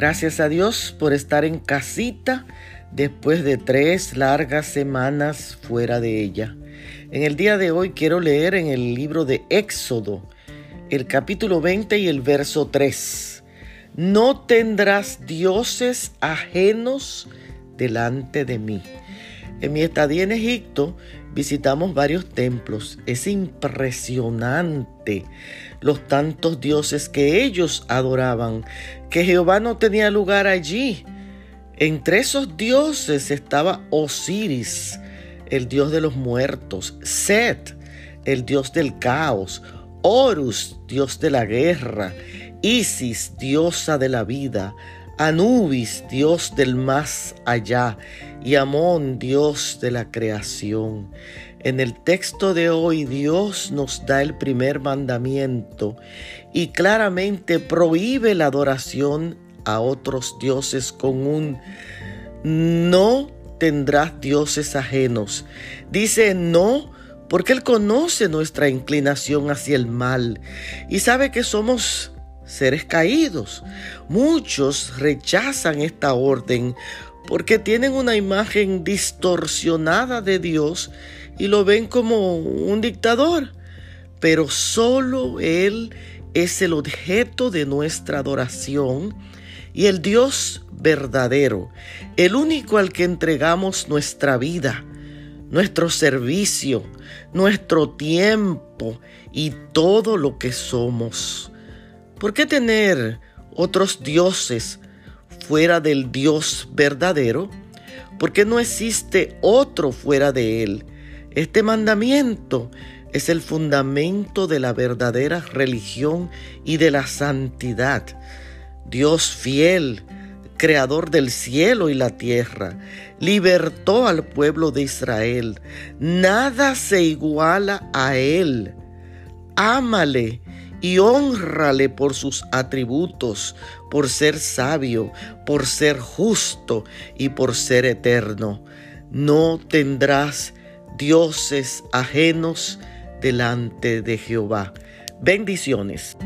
Gracias a Dios por estar en casita después de tres largas semanas fuera de ella. En el día de hoy quiero leer en el libro de Éxodo, el capítulo 20 y el verso 3. No tendrás dioses ajenos delante de mí. En mi estadía en Egipto visitamos varios templos. Es impresionante los tantos dioses que ellos adoraban, que Jehová no tenía lugar allí. Entre esos dioses estaba Osiris, el dios de los muertos, Set, el dios del caos, Horus, dios de la guerra, Isis, diosa de la vida, Anubis, dios del más allá, y Amón, dios de la creación. En el texto de hoy Dios nos da el primer mandamiento y claramente prohíbe la adoración a otros dioses con un no tendrás dioses ajenos. Dice no porque Él conoce nuestra inclinación hacia el mal y sabe que somos seres caídos. Muchos rechazan esta orden porque tienen una imagen distorsionada de Dios y lo ven como un dictador. Pero solo Él es el objeto de nuestra adoración y el Dios verdadero, el único al que entregamos nuestra vida, nuestro servicio, nuestro tiempo y todo lo que somos. ¿Por qué tener otros dioses fuera del Dios verdadero? Porque no existe otro fuera de Él. Este mandamiento es el fundamento de la verdadera religión y de la santidad. Dios fiel, creador del cielo y la tierra, libertó al pueblo de Israel. Nada se iguala a Él. Ámale y honrale por sus atributos, por ser sabio, por ser justo y por ser eterno. No tendrás dioses ajenos delante de Jehová. Bendiciones.